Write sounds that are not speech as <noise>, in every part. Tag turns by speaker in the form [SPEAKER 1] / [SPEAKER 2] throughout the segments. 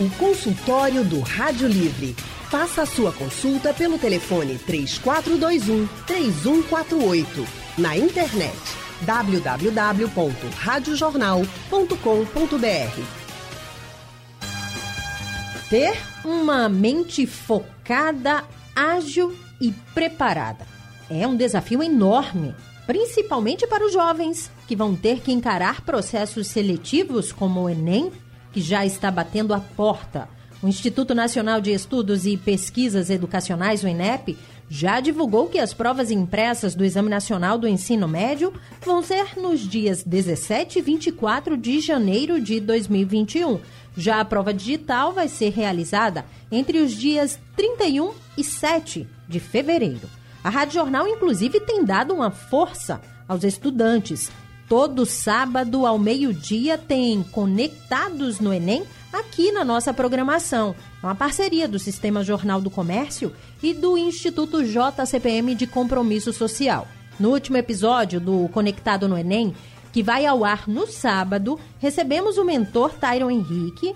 [SPEAKER 1] O consultório do Rádio Livre. Faça a sua consulta pelo telefone 3421 3148. Na internet www.radiojornal.com.br.
[SPEAKER 2] Ter uma mente focada, ágil e preparada é um desafio enorme, principalmente para os jovens que vão ter que encarar processos seletivos como o Enem que já está batendo a porta. O Instituto Nacional de Estudos e Pesquisas Educacionais, o INEP, já divulgou que as provas impressas do Exame Nacional do Ensino Médio vão ser nos dias 17 e 24 de janeiro de 2021. Já a prova digital vai ser realizada entre os dias 31 e 7 de fevereiro. A Rádio Jornal, inclusive, tem dado uma força aos estudantes Todo sábado ao meio-dia tem Conectados no Enem aqui na nossa programação. É uma parceria do Sistema Jornal do Comércio e do Instituto JCPM de Compromisso Social. No último episódio do Conectado no Enem, que vai ao ar no sábado, recebemos o mentor Tyron Henrique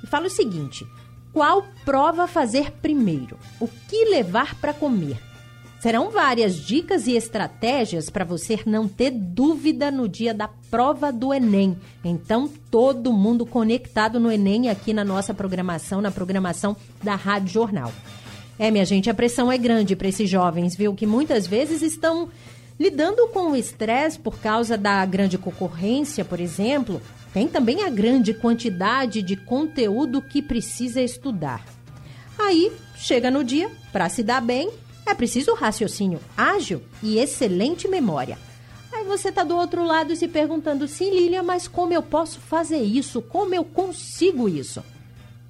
[SPEAKER 2] e fala o seguinte: qual prova fazer primeiro? O que levar para comer? Serão várias dicas e estratégias para você não ter dúvida no dia da prova do Enem. Então, todo mundo conectado no Enem aqui na nossa programação, na programação da Rádio Jornal. É, minha gente, a pressão é grande para esses jovens, viu? Que muitas vezes estão lidando com o estresse por causa da grande concorrência, por exemplo. Tem também a grande quantidade de conteúdo que precisa estudar. Aí, chega no dia, para se dar bem, é preciso raciocínio ágil e excelente memória. Aí você está do outro lado se perguntando, sim, Lilian, mas como eu posso fazer isso? Como eu consigo isso?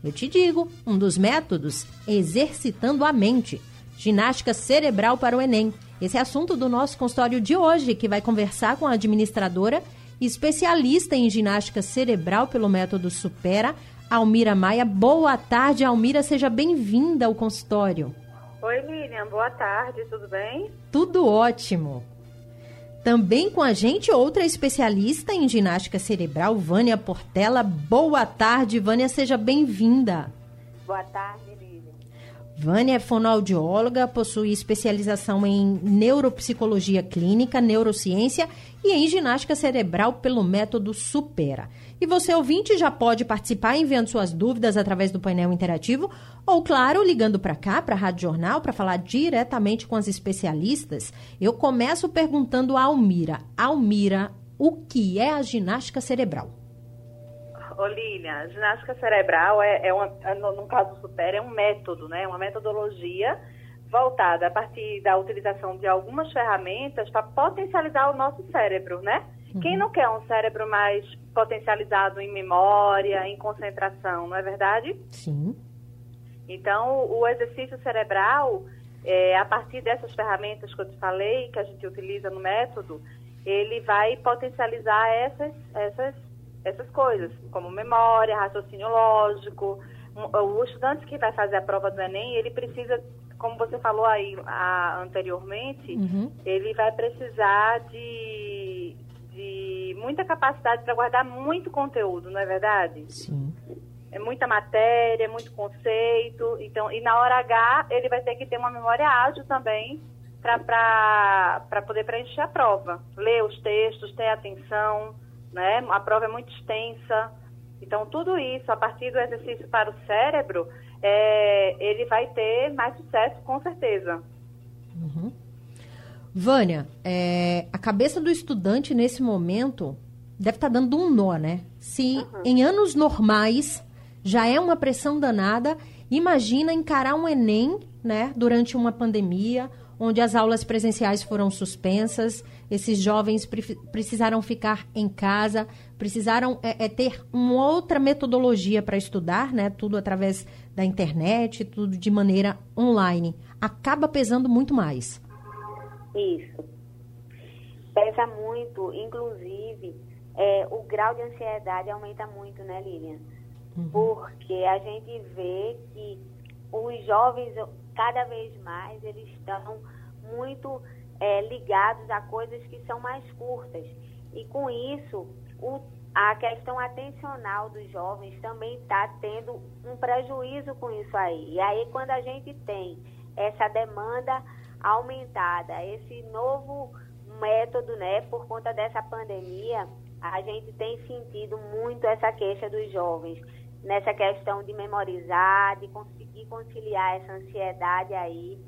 [SPEAKER 2] Eu te digo, um dos métodos é exercitando a mente. Ginástica cerebral para o Enem. Esse é assunto do nosso consultório de hoje, que vai conversar com a administradora especialista em ginástica cerebral pelo método Supera, Almira Maia. Boa tarde, Almira, seja bem-vinda ao consultório.
[SPEAKER 3] Oi, Lilian, boa tarde, tudo bem?
[SPEAKER 2] Tudo ótimo. Também com a gente, outra especialista em ginástica cerebral, Vânia Portela. Boa tarde, Vânia, seja bem-vinda.
[SPEAKER 3] Boa tarde, Lilian.
[SPEAKER 2] Vânia é fonoaudióloga, possui especialização em neuropsicologia clínica, neurociência e em ginástica cerebral pelo método Supera. E você, ouvinte, já pode participar enviando suas dúvidas através do painel interativo ou, claro, ligando para cá, para a Rádio Jornal, para falar diretamente com as especialistas. Eu começo perguntando a Almira. Almira, o que é a ginástica cerebral?
[SPEAKER 3] Lilian, a ginástica cerebral é, é uma, no caso do Super, é um método, né? Uma metodologia voltada a partir da utilização de algumas ferramentas para potencializar o nosso cérebro, né? Uhum. Quem não quer um cérebro mais potencializado em memória, em concentração, não é verdade?
[SPEAKER 2] Sim.
[SPEAKER 3] Então, o exercício cerebral, é, a partir dessas ferramentas que eu te falei, que a gente utiliza no método, ele vai potencializar essas, essas, essas coisas, como memória, raciocínio lógico. O estudante que vai fazer a prova do Enem, ele precisa, como você falou aí a, anteriormente, uhum. ele vai precisar de de muita capacidade para guardar muito conteúdo, não é verdade?
[SPEAKER 2] Sim.
[SPEAKER 3] É muita matéria, muito conceito. Então, e na hora H, ele vai ter que ter uma memória ágil também para poder preencher a prova. Ler os textos, ter atenção, né? A prova é muito extensa. Então, tudo isso, a partir do exercício para o cérebro, é, ele vai ter mais sucesso, com certeza.
[SPEAKER 2] Uhum. Vânia, é, a cabeça do estudante nesse momento deve estar tá dando um nó, né? Se uhum. em anos normais já é uma pressão danada, imagina encarar um Enem, né, durante uma pandemia, onde as aulas presenciais foram suspensas, esses jovens pre precisaram ficar em casa, precisaram é, é ter uma outra metodologia para estudar, né, tudo através da internet, tudo de maneira online. Acaba pesando muito mais.
[SPEAKER 4] Isso. Pesa muito, inclusive, é, o grau de ansiedade aumenta muito, né, Lilian? Uhum. Porque a gente vê que os jovens, cada vez mais, eles estão muito é, ligados a coisas que são mais curtas. E com isso, o a questão atencional dos jovens também está tendo um prejuízo com isso aí. E aí, quando a gente tem essa demanda aumentada, esse novo método, né, por conta dessa pandemia, a gente tem sentido muito essa queixa dos jovens nessa questão de memorizar, de conseguir conciliar essa ansiedade aí,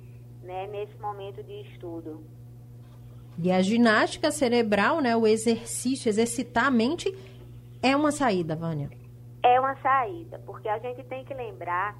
[SPEAKER 4] né, nesse momento de estudo.
[SPEAKER 2] E a ginástica cerebral, né, o exercício, exercitar a mente é uma saída, Vânia?
[SPEAKER 4] É uma saída, porque a gente tem que lembrar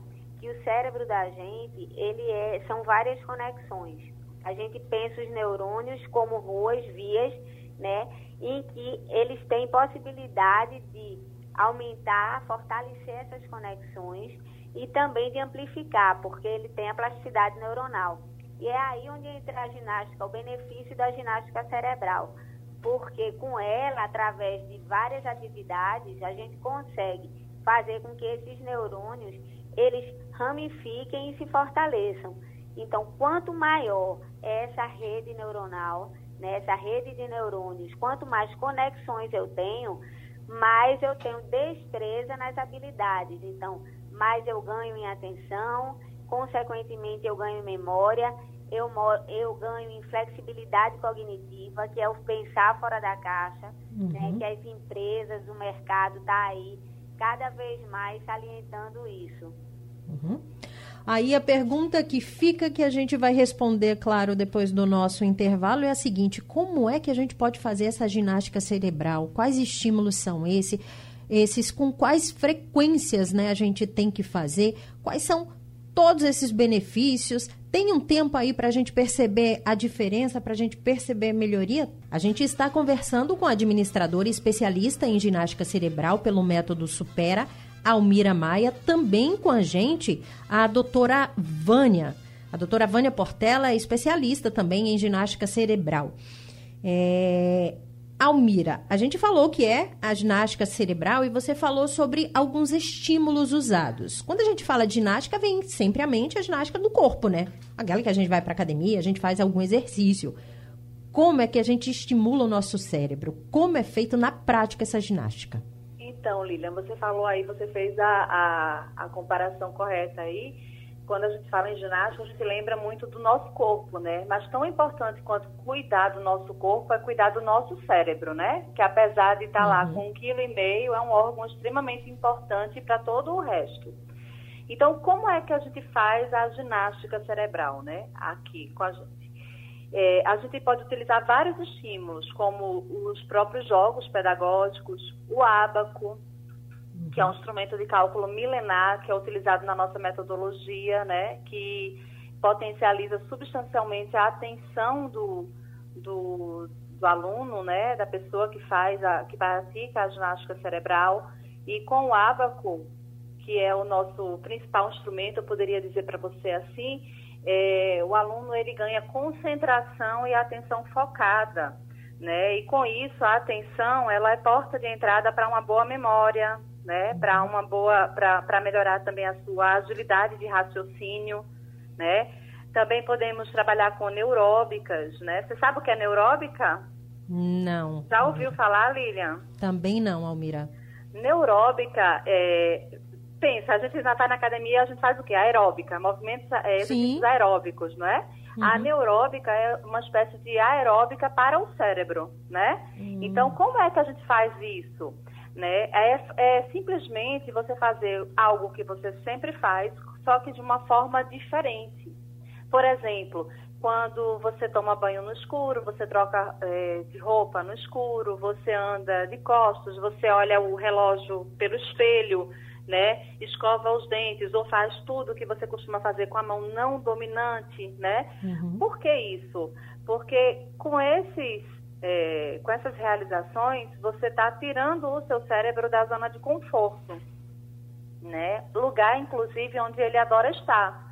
[SPEAKER 4] que o cérebro da gente, ele é, são várias conexões. A gente pensa os neurônios como ruas, vias, né, em que eles têm possibilidade de aumentar, fortalecer essas conexões e também de amplificar, porque ele tem a plasticidade neuronal. E é aí onde entra a ginástica, o benefício da ginástica cerebral porque com ela, através de várias atividades, a gente consegue fazer com que esses neurônios eles ramifiquem e se fortaleçam. Então, quanto maior é essa rede neuronal, né, essa rede de neurônios, quanto mais conexões eu tenho, mais eu tenho destreza nas habilidades. Então, mais eu ganho em atenção, consequentemente eu ganho em memória eu, eu ganho em flexibilidade cognitiva, que é o pensar fora da caixa, uhum. né, que as empresas, o mercado está aí cada vez mais salientando isso.
[SPEAKER 2] Uhum. Aí a pergunta que fica, que a gente vai responder, claro, depois do nosso intervalo, é a seguinte: como é que a gente pode fazer essa ginástica cerebral? Quais estímulos são esses? Esses com quais frequências né, a gente tem que fazer? Quais são todos esses benefícios? Tem um tempo aí para a gente perceber a diferença, para a gente perceber a melhoria? A gente está conversando com a administradora especialista em ginástica cerebral pelo método Supera, Almira Maia, também com a gente a doutora Vânia. A doutora Vânia Portela é especialista também em ginástica cerebral. É, Almira, a gente falou que é a ginástica cerebral e você falou sobre alguns estímulos usados. Quando a gente fala de ginástica, vem sempre à mente a ginástica do corpo, né? Aquela que a gente vai para academia, a gente faz algum exercício. Como é que a gente estimula o nosso cérebro? Como é feito na prática essa ginástica?
[SPEAKER 3] Então, Lilian, você falou aí, você fez a, a, a comparação correta aí quando a gente fala em ginástica, a gente lembra muito do nosso corpo, né? Mas tão importante quanto cuidar do nosso corpo é cuidar do nosso cérebro, né? Que apesar de estar uhum. lá com um quilo e meio, é um órgão extremamente importante para todo o resto. Então, como é que a gente faz a ginástica cerebral, né? Aqui com a. É, a gente pode utilizar vários estímulos, como os próprios jogos pedagógicos, o ábaco, que é um instrumento de cálculo milenar que é utilizado na nossa metodologia, né, que potencializa substancialmente a atenção do, do, do aluno, né, da pessoa que faz a, que pratica a ginástica cerebral. E com o ábaco, que é o nosso principal instrumento, eu poderia dizer para você assim, é, o aluno ele ganha concentração e atenção focada, né? E com isso a atenção ela é porta de entrada para uma boa memória, né? Para uma boa, para melhorar também a sua agilidade de raciocínio, né? Também podemos trabalhar com neuróbicas, né? Você sabe o que é neuróbica?
[SPEAKER 2] Não.
[SPEAKER 3] Já ouviu falar, Lilian?
[SPEAKER 2] Também não, Almira.
[SPEAKER 3] Neuróbica é, pensa, a gente já está na academia, a gente faz o quê? Aeróbica, movimentos é, exercícios aeróbicos, não é? Uhum. A neuróbica é uma espécie de aeróbica para o cérebro, né? Uhum. Então, como é que a gente faz isso? Né? É, é simplesmente você fazer algo que você sempre faz, só que de uma forma diferente. Por exemplo, quando você toma banho no escuro, você troca é, de roupa no escuro, você anda de costas, você olha o relógio pelo espelho, né? Escova os dentes ou faz tudo que você costuma fazer com a mão não dominante, né? Uhum. Por que isso? Porque com esses é, com essas realizações, você está tirando o seu cérebro da zona de conforto, né? Lugar, inclusive, onde ele adora estar.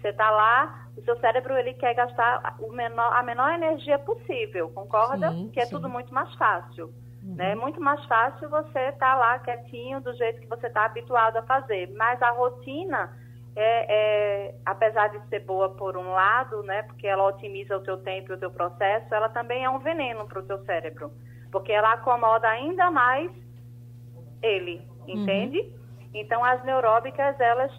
[SPEAKER 3] Você está lá, o seu cérebro ele quer gastar o menor, a menor energia possível, concorda? Sim, que é sim. tudo muito mais fácil. Uhum. Né? É muito mais fácil você estar tá lá quietinho do jeito que você está habituado a fazer. Mas a rotina é, é, apesar de ser boa por um lado, né, porque ela otimiza o teu tempo e o teu processo, ela também é um veneno para o teu cérebro, porque ela acomoda ainda mais ele, entende? Uhum. Então, as neuróbicas, elas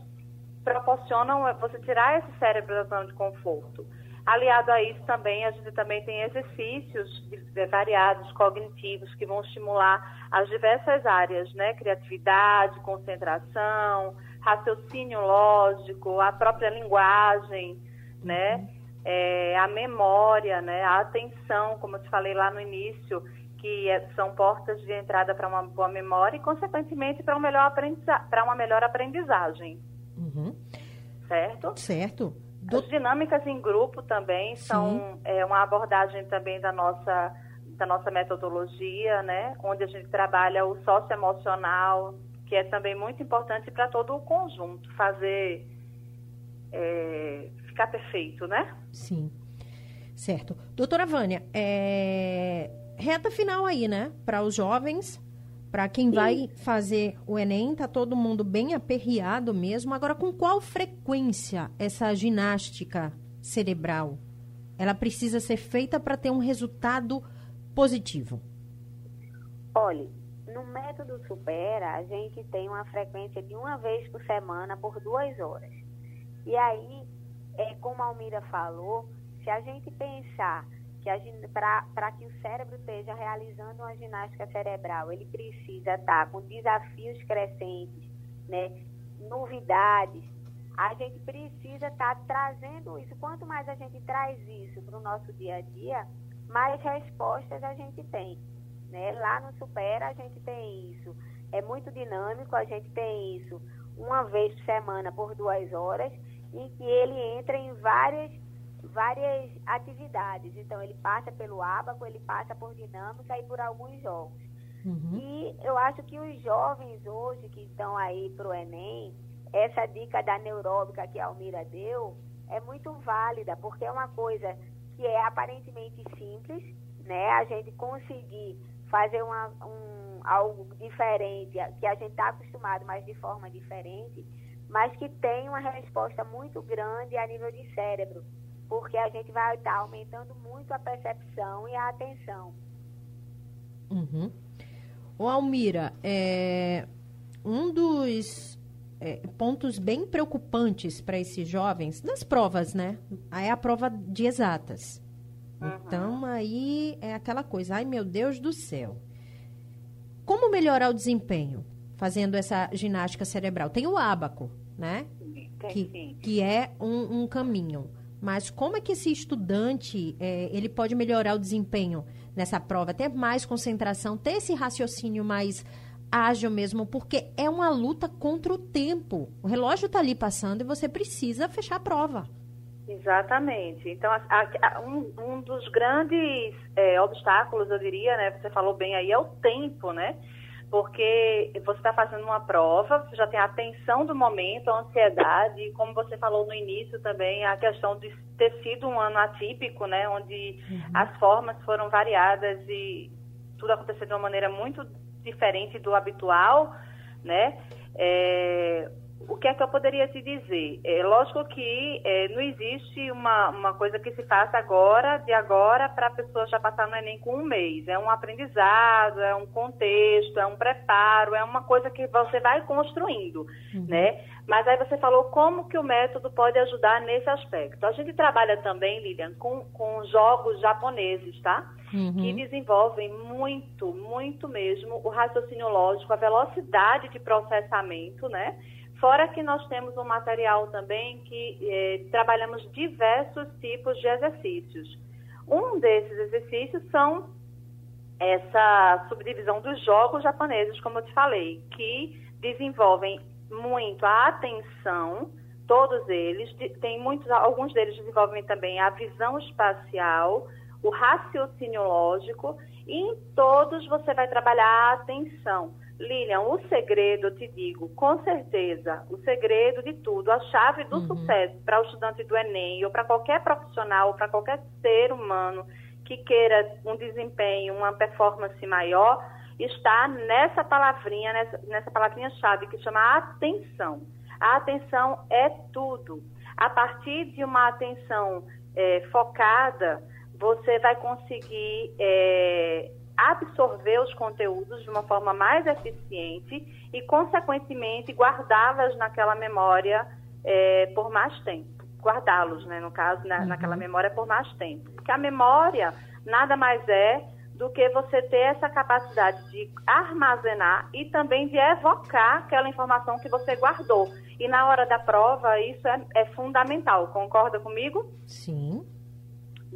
[SPEAKER 3] proporcionam você tirar esse cérebro da zona de conforto. Aliado a isso também, a gente também tem exercícios variados, cognitivos, que vão estimular as diversas áreas, né? Criatividade, concentração, raciocínio lógico, a própria linguagem, né? É, a memória, né? A atenção, como eu te falei lá no início, que é, são portas de entrada para uma boa memória e, consequentemente, para um melhor uma melhor aprendizagem.
[SPEAKER 2] Uhum.
[SPEAKER 3] Certo?
[SPEAKER 2] Certo.
[SPEAKER 3] Do... As dinâmicas em grupo também são é, uma abordagem também da nossa, da nossa metodologia, né? Onde a gente trabalha o socioemocional, que é também muito importante para todo o conjunto, fazer é, ficar perfeito, né?
[SPEAKER 2] Sim. Certo. Doutora Vânia, é... reta final aí, né? Para os jovens, para quem vai fazer o Enem, tá todo mundo bem aperreado mesmo. Agora, com qual frequência essa ginástica cerebral ela precisa ser feita para ter um resultado positivo?
[SPEAKER 4] Olhe, no método Supera, a gente tem uma frequência de uma vez por semana por duas horas. E aí, é, como a Almira falou, se a gente pensar que para que o cérebro esteja realizando uma ginástica cerebral, ele precisa estar com desafios crescentes, né, novidades. A gente precisa estar trazendo isso. Quanto mais a gente traz isso para o nosso dia a dia, mais respostas a gente tem. Né? Lá no Supera a gente tem isso. É muito dinâmico, a gente tem isso uma vez por semana por duas horas, em que ele entra em várias várias atividades. Então, ele passa pelo abaco, ele passa por dinâmica e por alguns jogos. Uhum. E eu acho que os jovens hoje que estão aí para o Enem, essa dica da neuróbica que a Almira deu é muito válida, porque é uma coisa que é aparentemente simples, né? A gente conseguir fazer uma, um, algo diferente, que a gente está acostumado, mas de forma diferente, mas que tem uma resposta muito grande a nível de cérebro porque a gente vai estar aumentando muito a percepção e a atenção.
[SPEAKER 2] Uhum. O Almira, é, um dos é, pontos bem preocupantes para esses jovens, nas provas, né? É a prova de exatas. Uhum. Então, aí é aquela coisa, ai meu Deus do céu. Como melhorar o desempenho fazendo essa ginástica cerebral? Tem o ábaco, né? que, que é um, um caminho. Mas como é que esse estudante é, ele pode melhorar o desempenho nessa prova, ter mais concentração, ter esse raciocínio mais ágil mesmo, porque é uma luta contra o tempo. O relógio está ali passando e você precisa fechar a prova.
[SPEAKER 3] Exatamente. Então, a, a, um, um, dos grandes é, obstáculos, eu diria, né? Você falou bem aí, é o tempo, né? Porque você está fazendo uma prova, você já tem a atenção do momento, a ansiedade, e como você falou no início também, a questão de ter sido um ano atípico, né, onde uhum. as formas foram variadas e tudo aconteceu de uma maneira muito diferente do habitual, né, é, o que é que eu poderia te dizer? É lógico que é, não existe uma, uma coisa que se faça agora, de agora, para a pessoa já passar no Enem com um mês. É um aprendizado, é um contexto, é um preparo, é uma coisa que você vai construindo, uhum. né? Mas aí você falou como que o método pode ajudar nesse aspecto. A gente trabalha também, Lilian, com, com jogos japoneses, tá? Uhum. Que desenvolvem muito, muito mesmo o raciocínio lógico, a velocidade de processamento, né? Fora que nós temos um material também que eh, trabalhamos diversos tipos de exercícios. Um desses exercícios são essa subdivisão dos jogos japoneses, como eu te falei, que desenvolvem muito a atenção, todos eles, tem muitos, alguns deles desenvolvem também a visão espacial, o raciocínio lógico, e em todos você vai trabalhar a atenção. Lilian, o segredo, eu te digo, com certeza, o segredo de tudo, a chave do uhum. sucesso para o estudante do Enem ou para qualquer profissional, para qualquer ser humano que queira um desempenho, uma performance maior, está nessa palavrinha, nessa, nessa palavrinha-chave que chama atenção. A atenção é tudo. A partir de uma atenção é, focada, você vai conseguir é, absorver os conteúdos de uma forma mais eficiente e, consequentemente, guardá-las naquela memória é, por mais tempo. Guardá-los, né, no caso, na, uhum. naquela memória por mais tempo. Porque a memória nada mais é do que você ter essa capacidade de armazenar e também de evocar aquela informação que você guardou. E na hora da prova, isso é, é fundamental. Concorda comigo?
[SPEAKER 2] Sim.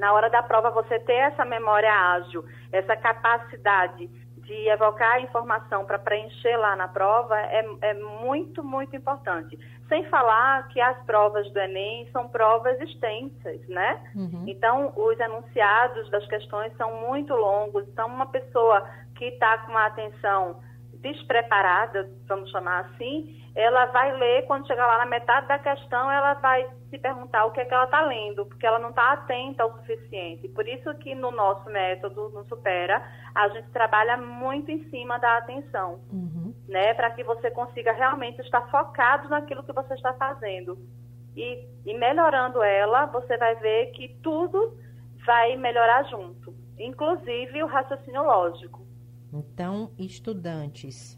[SPEAKER 3] Na hora da prova, você ter essa memória ágil, essa capacidade de evocar a informação para preencher lá na prova é, é muito, muito importante. Sem falar que as provas do Enem são provas extensas, né? Uhum. Então, os enunciados das questões são muito longos. Então, uma pessoa que está com uma atenção despreparada, vamos chamar assim, ela vai ler, quando chegar lá na metade da questão, ela vai se perguntar o que é que ela está lendo, porque ela não está atenta o suficiente. Por isso que no nosso método, no Supera, a gente trabalha muito em cima da atenção, uhum. né? Para que você consiga realmente estar focado naquilo que você está fazendo. E, e melhorando ela, você vai ver que tudo vai melhorar junto, inclusive o raciocínio lógico.
[SPEAKER 2] Então, estudantes,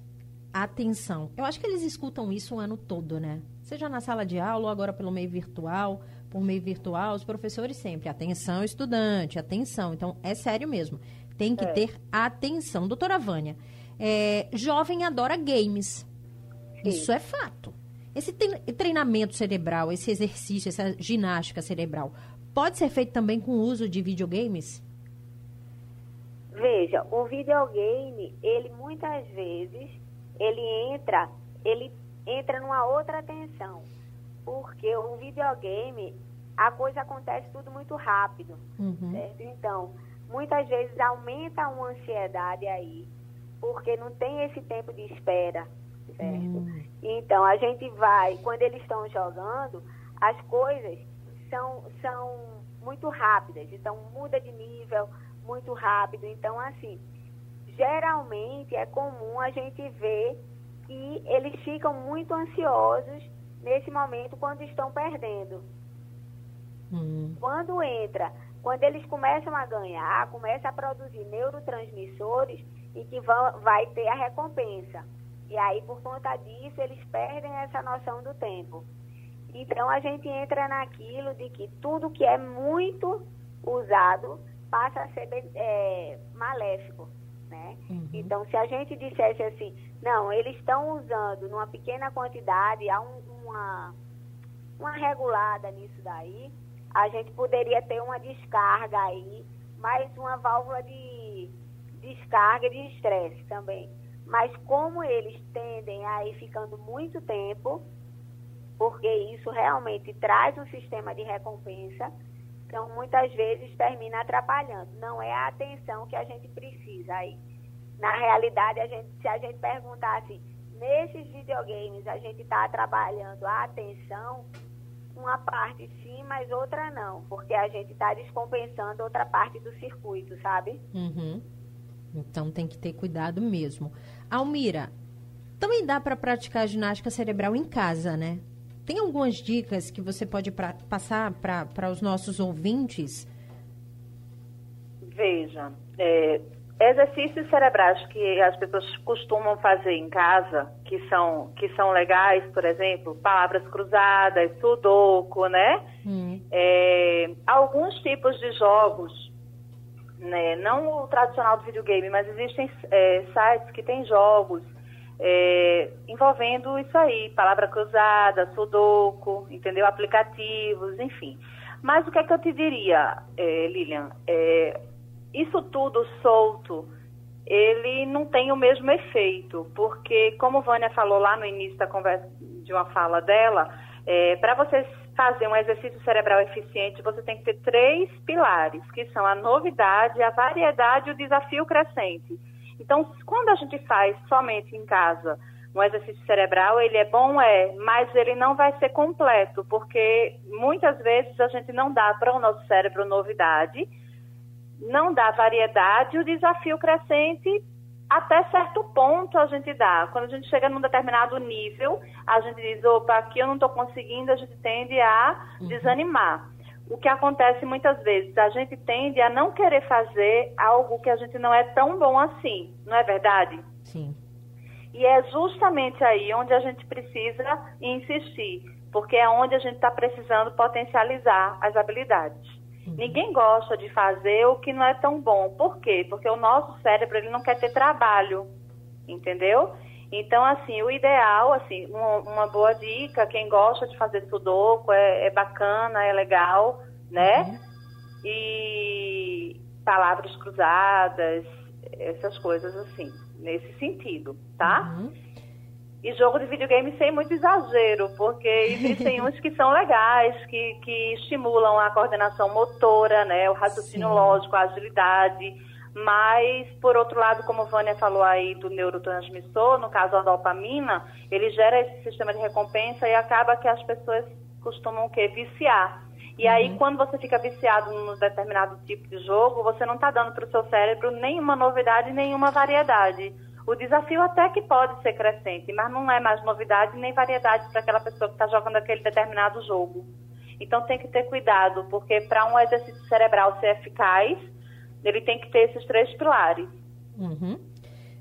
[SPEAKER 2] atenção. Eu acho que eles escutam isso o ano todo, né? Seja na sala de aula ou agora pelo meio virtual. Por meio virtual, os professores sempre, atenção, estudante, atenção. Então, é sério mesmo. Tem que é. ter atenção. Doutora Vânia, é, jovem adora games. Sim. Isso é fato. Esse treinamento cerebral, esse exercício, essa ginástica cerebral, pode ser feito também com o uso de videogames?
[SPEAKER 4] Veja, o videogame, ele muitas vezes, ele entra, ele entra numa outra tensão. Porque o videogame, a coisa acontece tudo muito rápido, uhum. certo? Então, muitas vezes aumenta uma ansiedade aí, porque não tem esse tempo de espera, certo? Uhum. Então, a gente vai, quando eles estão jogando, as coisas são, são muito rápidas, então muda de nível, muito rápido. Então, assim, geralmente é comum a gente ver que eles ficam muito ansiosos nesse momento quando estão perdendo. Uhum. Quando entra, quando eles começam a ganhar, começam a produzir neurotransmissores e que vão, vai ter a recompensa. E aí, por conta disso, eles perdem essa noção do tempo. Então, a gente entra naquilo de que tudo que é muito usado passa a ser é, maléfico, né? Uhum. Então, se a gente dissesse assim, não, eles estão usando numa pequena quantidade, há um, uma, uma regulada nisso daí, a gente poderia ter uma descarga aí, mais uma válvula de descarga de estresse também. Mas como eles tendem a ir ficando muito tempo, porque isso realmente traz um sistema de recompensa, então, muitas vezes termina atrapalhando. Não é a atenção que a gente precisa aí. Na realidade, a gente, se a gente perguntar assim, nesses videogames a gente está trabalhando a atenção, uma parte sim, mas outra não, porque a gente está descompensando outra parte do circuito, sabe?
[SPEAKER 2] Uhum. Então tem que ter cuidado mesmo. Almira, também dá para praticar ginástica cerebral em casa, né? Tem algumas dicas que você pode pra, passar para os nossos ouvintes?
[SPEAKER 3] Veja, é, exercícios cerebrais que as pessoas costumam fazer em casa, que são, que são legais, por exemplo, palavras cruzadas, sudoku, né? Hum. É, alguns tipos de jogos, né? não o tradicional do videogame, mas existem é, sites que têm jogos é, envolvendo isso aí, palavra cruzada, sudoku, entendeu? Aplicativos, enfim. Mas o que é que eu te diria, é, Lilian? É, isso tudo solto, ele não tem o mesmo efeito, porque, como Vânia falou lá no início da conversa, de uma fala dela, é, para você fazer um exercício cerebral eficiente, você tem que ter três pilares, que são a novidade, a variedade e o desafio crescente. Então, quando a gente faz somente em casa um exercício cerebral, ele é bom, é, mas ele não vai ser completo, porque muitas vezes a gente não dá para o nosso cérebro novidade, não dá variedade, o desafio crescente até certo ponto a gente dá. Quando a gente chega num determinado nível, a gente diz, opa, aqui eu não estou conseguindo, a gente tende a uhum. desanimar. O que acontece muitas vezes, a gente tende a não querer fazer algo que a gente não é tão bom assim, não é verdade?
[SPEAKER 2] Sim.
[SPEAKER 3] E é justamente aí onde a gente precisa insistir, porque é onde a gente está precisando potencializar as habilidades. Uhum. Ninguém gosta de fazer o que não é tão bom. Por quê? Porque o nosso cérebro ele não quer ter trabalho, entendeu? Então, assim, o ideal, assim, uma, uma boa dica, quem gosta de fazer sudoku é, é bacana, é legal, né? Uhum. E palavras cruzadas, essas coisas assim, nesse sentido, tá? Uhum. E jogo de videogame sem muito exagero, porque existem <laughs> uns que são legais, que, que estimulam a coordenação motora, né? O raciocínio Sim. lógico, a agilidade mas, por outro lado, como a Vânia falou aí do neurotransmissor, no caso a dopamina, ele gera esse sistema de recompensa e acaba que as pessoas costumam o quê? Viciar. E uhum. aí, quando você fica viciado num determinado tipo de jogo, você não está dando para o seu cérebro nenhuma novidade, nenhuma variedade. O desafio até que pode ser crescente, mas não é mais novidade nem variedade para aquela pessoa que está jogando aquele determinado jogo. Então tem que ter cuidado, porque para um exercício cerebral ser eficaz, ele tem que ter esses três pilares.
[SPEAKER 2] Uhum.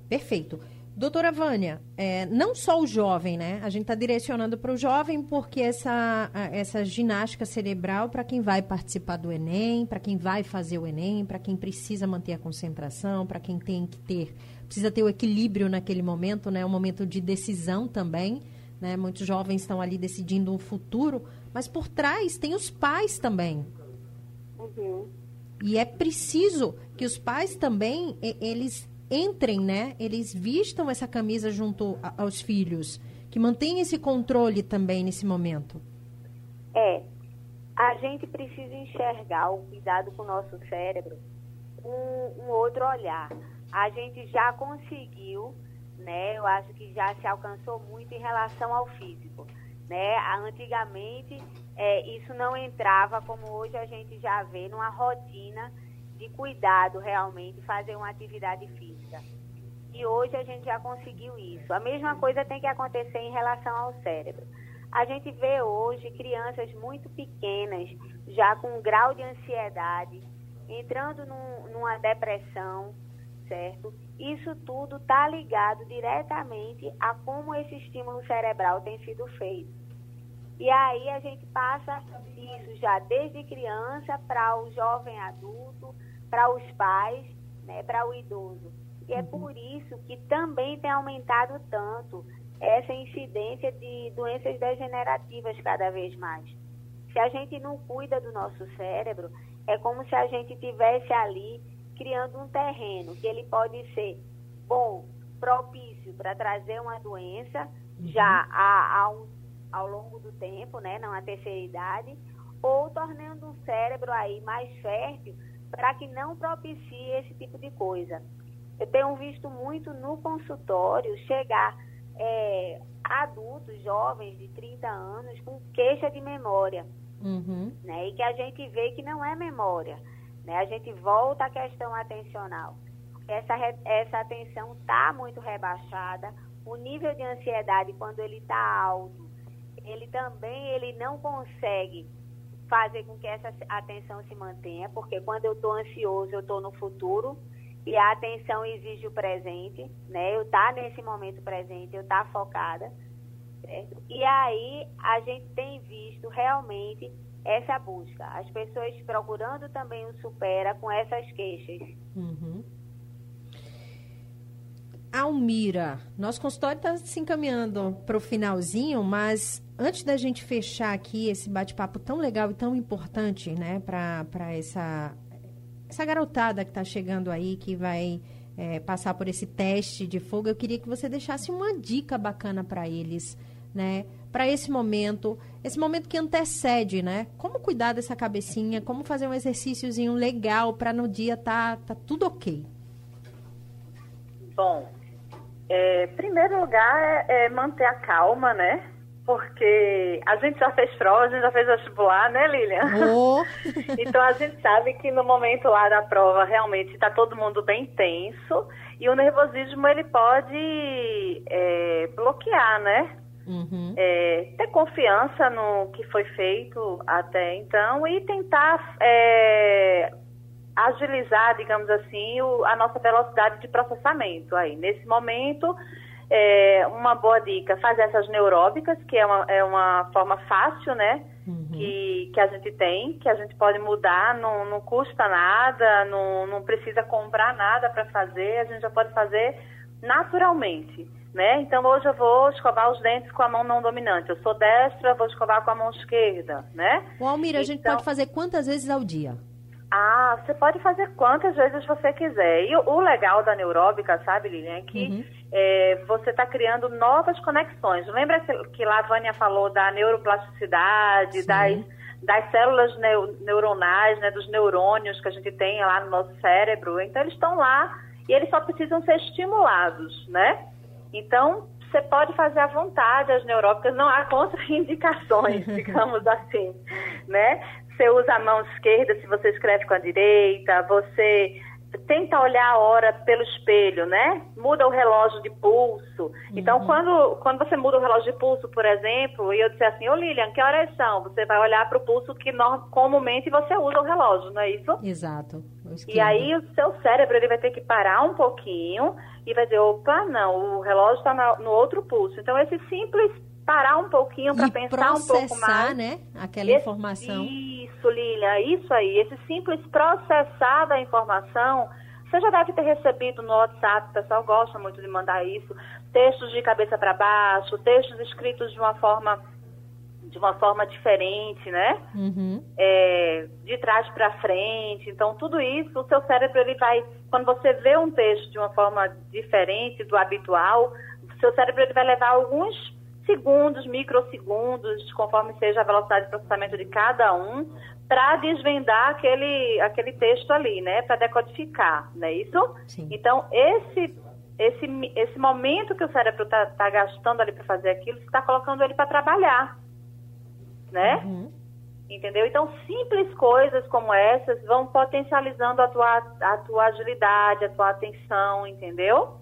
[SPEAKER 2] Perfeito. Doutora Vânia, é, não só o jovem, né? A gente está direcionando para o jovem porque essa, essa ginástica cerebral para quem vai participar do Enem, para quem vai fazer o Enem, para quem precisa manter a concentração, para quem tem que ter, precisa ter o equilíbrio naquele momento, né? Um momento de decisão também, né? Muitos jovens estão ali decidindo um futuro, mas por trás tem os pais também. Uhum. E é preciso que os pais também, eles entrem, né? Eles vistam essa camisa junto aos filhos, que mantenham esse controle também nesse momento.
[SPEAKER 4] É, a gente precisa enxergar o cuidado com o nosso cérebro um, um outro olhar. A gente já conseguiu, né? Eu acho que já se alcançou muito em relação ao físico, né? Antigamente é, isso não entrava como hoje a gente já vê numa rotina de cuidado realmente, fazer uma atividade física. E hoje a gente já conseguiu isso. A mesma coisa tem que acontecer em relação ao cérebro. A gente vê hoje crianças muito pequenas, já com um grau de ansiedade, entrando num, numa depressão, certo? Isso tudo está ligado diretamente a como esse estímulo cerebral tem sido feito. E aí a gente passa isso já desde criança para o jovem adulto, para os pais, né, para o idoso. E é por isso que também tem aumentado tanto essa incidência de doenças degenerativas cada vez mais. Se a gente não cuida do nosso cérebro, é como se a gente tivesse ali criando um terreno que ele pode ser bom, propício para trazer uma doença uhum. já há, há um ao longo do tempo, né, não a terceira idade, ou tornando o cérebro aí mais fértil para que não propicie esse tipo de coisa. Eu tenho visto muito no consultório chegar é, adultos, jovens de 30 anos, com queixa de memória. Uhum. Né? E que a gente vê que não é memória. Né? A gente volta à questão atencional. Essa, essa atenção está muito rebaixada. O nível de ansiedade, quando ele está alto, ele também ele não consegue fazer com que essa atenção se mantenha, porque quando eu estou ansioso, eu estou no futuro e a atenção exige o presente, né? Eu estar tá nesse momento presente, eu estar tá focada, certo? E aí a gente tem visto realmente essa busca, as pessoas procurando também o supera com essas queixas. Uhum.
[SPEAKER 2] Almira, nosso consultório está se encaminhando para o finalzinho, mas antes da gente fechar aqui esse bate-papo tão legal e tão importante, né, para essa, essa garotada que está chegando aí, que vai é, passar por esse teste de fogo, eu queria que você deixasse uma dica bacana para eles, né, para esse momento, esse momento que antecede, né? Como cuidar dessa cabecinha, como fazer um exercíciozinho legal para no dia tá, tá tudo ok.
[SPEAKER 3] Bom, é, primeiro lugar é, é, manter a calma, né? Porque a gente já fez prova, a gente já fez vestibular, né, Lilian? Oh. <laughs> então a gente sabe que no momento lá da prova realmente está todo mundo bem tenso e o nervosismo ele pode é, bloquear, né? uhum. é, ter confiança no que foi feito até então e tentar é, agilizar, digamos assim, o, a nossa velocidade de processamento aí. Nesse momento, é, uma boa dica, fazer essas neuróbicas, que é uma, é uma forma fácil, né? Uhum. Que, que a gente tem, que a gente pode mudar, não, não custa nada, não, não precisa comprar nada para fazer, a gente já pode fazer naturalmente. Né? Então hoje eu vou escovar os dentes com a mão não dominante. Eu sou destra, vou escovar com a mão esquerda, né?
[SPEAKER 2] O Almira, então, a gente pode então fazer quantas vezes ao dia?
[SPEAKER 3] Ah, você pode fazer quantas vezes você quiser. E o, legal da neuróbica, sabe, Lilian, é que uhum. é, você está criando novas conexões. Lembra que, lá a Vânia falou da neuroplasticidade, das, das células neu, neuronais, né, dos neurônios que a gente tem lá no nosso cérebro? Então, eles estão lá e eles só precisam ser estimulados, né? Então, você pode fazer à vontade as neuróbicas, não há contraindicações, <laughs> digamos assim, né? Você usa a mão esquerda se você escreve com a direita, você tenta olhar a hora pelo espelho, né? Muda o relógio de pulso. Então, uhum. quando, quando você muda o relógio de pulso, por exemplo, e eu disser assim, ô Lilian, que horas são? Você vai olhar para o pulso que no, comumente você usa o relógio, não é isso?
[SPEAKER 2] Exato.
[SPEAKER 3] E aí o seu cérebro ele vai ter que parar um pouquinho e vai dizer, opa, não, o relógio está no outro pulso. Então, esse simples parar um pouquinho para pensar um pouco mais.
[SPEAKER 2] né? Aquela esse, informação.
[SPEAKER 3] Isso, Lilia, isso aí. Esse simples processar da informação, você já deve ter recebido no WhatsApp, o pessoal gosta muito de mandar isso, textos de cabeça para baixo, textos escritos de uma forma de uma forma diferente, né? Uhum. É, de trás para frente. Então, tudo isso, o seu cérebro, ele vai, quando você vê um texto de uma forma diferente do habitual, o seu cérebro ele vai levar alguns segundos, microsegundos, conforme seja a velocidade de processamento de cada um, para desvendar aquele, aquele texto ali, né? Para decodificar, não é isso? Sim. Então, esse, esse, esse momento que o cérebro está tá gastando ali para fazer aquilo, você está colocando ele para trabalhar, né? Uhum. Entendeu? Então, simples coisas como essas vão potencializando a tua, a tua agilidade, a tua atenção, entendeu?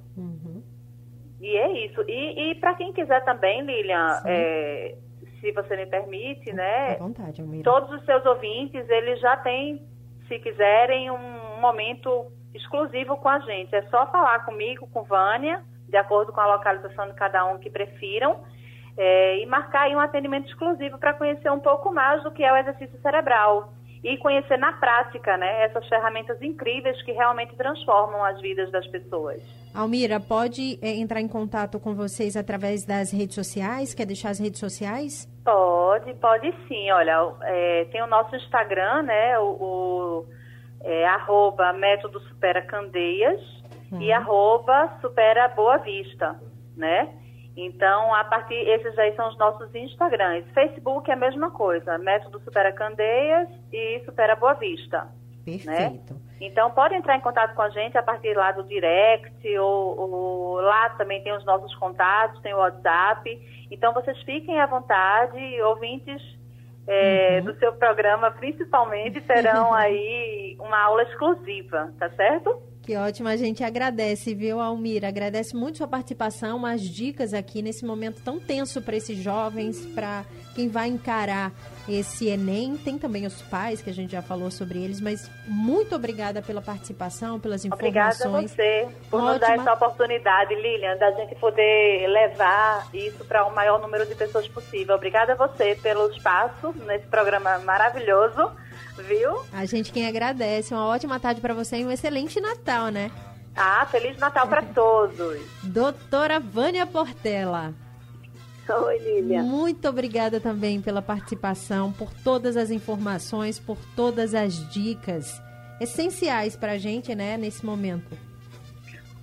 [SPEAKER 3] E é isso. E, e para quem quiser também, Lilian, é, se você me permite, né?
[SPEAKER 2] À vontade, Almira.
[SPEAKER 3] Todos os seus ouvintes, eles já têm, se quiserem, um momento exclusivo com a gente. É só falar comigo, com Vânia, de acordo com a localização de cada um que prefiram, é, e marcar aí um atendimento exclusivo para conhecer um pouco mais do que é o exercício cerebral e conhecer na prática, né, essas ferramentas incríveis que realmente transformam as vidas das pessoas.
[SPEAKER 2] Almira, pode é, entrar em contato com vocês através das redes sociais? Quer deixar as redes sociais?
[SPEAKER 3] Pode, pode sim. Olha, é, tem o nosso Instagram, né, o, o é, arroba método supera candeias e arroba supera boa vista, né? Então, a partir, esses aí são os nossos Instagrams. Facebook é a mesma coisa, Método Supera Candeias e Supera Boa Vista.
[SPEAKER 2] Né? Perfeito. Né?
[SPEAKER 3] Então, pode entrar em contato com a gente a partir lá do direct, ou, ou, lá também tem os nossos contatos, tem o WhatsApp. Então, vocês fiquem à vontade, ouvintes é, uhum. do seu programa, principalmente, terão <laughs> aí uma aula exclusiva, tá certo?
[SPEAKER 2] Que ótimo, a gente agradece, viu, Almira? Agradece muito sua participação, umas dicas aqui nesse momento tão tenso para esses jovens, para quem vai encarar esse Enem. Tem também os pais, que a gente já falou sobre eles, mas muito obrigada pela participação, pelas informações.
[SPEAKER 3] Obrigada a você por Ótima. nos dar essa oportunidade, Lilian, da gente poder levar isso para o maior número de pessoas possível. Obrigada a você pelo espaço nesse programa maravilhoso viu?
[SPEAKER 2] A gente quem agradece. Uma ótima tarde para você e um excelente Natal, né?
[SPEAKER 3] Ah, Feliz Natal para todos.
[SPEAKER 2] Doutora Vânia Portela.
[SPEAKER 3] Oi, Lívia.
[SPEAKER 2] Muito obrigada também pela participação, por todas as informações, por todas as dicas essenciais para a gente, né, nesse momento.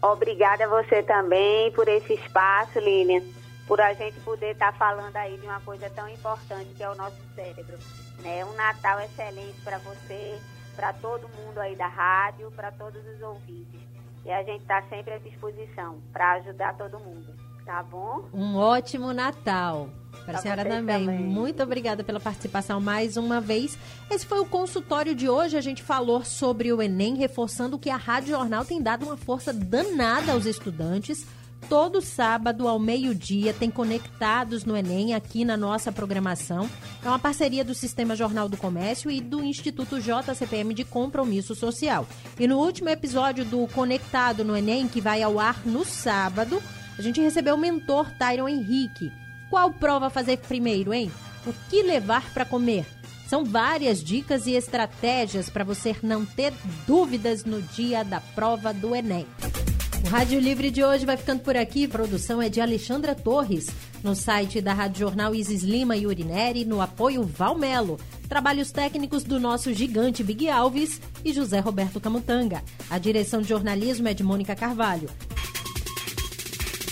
[SPEAKER 4] Obrigada a você também por esse espaço, Lilian, por a gente poder estar tá falando aí de uma coisa tão importante que é o nosso cérebro. Né? Um Natal excelente para você, para todo mundo aí da rádio, para todos os ouvintes. E a gente está sempre à disposição para ajudar todo mundo. Tá bom?
[SPEAKER 2] Um ótimo Natal. Para a senhora também. também. Muito obrigada pela participação mais uma vez. Esse foi o consultório de hoje. A gente falou sobre o Enem, reforçando que a Rádio Jornal tem dado uma força danada aos estudantes todo sábado ao meio-dia tem Conectados no Enem aqui na nossa programação. É uma parceria do Sistema Jornal do Comércio e do Instituto JCPM de Compromisso Social. E no último episódio do Conectado no Enem, que vai ao ar no sábado, a gente recebeu o mentor Tyron Henrique. Qual prova fazer primeiro, hein? O que levar para comer? São várias dicas e estratégias para você não ter dúvidas no dia da prova do Enem. O Rádio Livre de hoje vai ficando por aqui. Produção é de Alexandra Torres. No site da Rádio Jornal Isis Lima e Urineri, no apoio Valmelo. Trabalhos técnicos do nosso gigante Big Alves e José Roberto Camutanga. A direção de jornalismo é de Mônica Carvalho.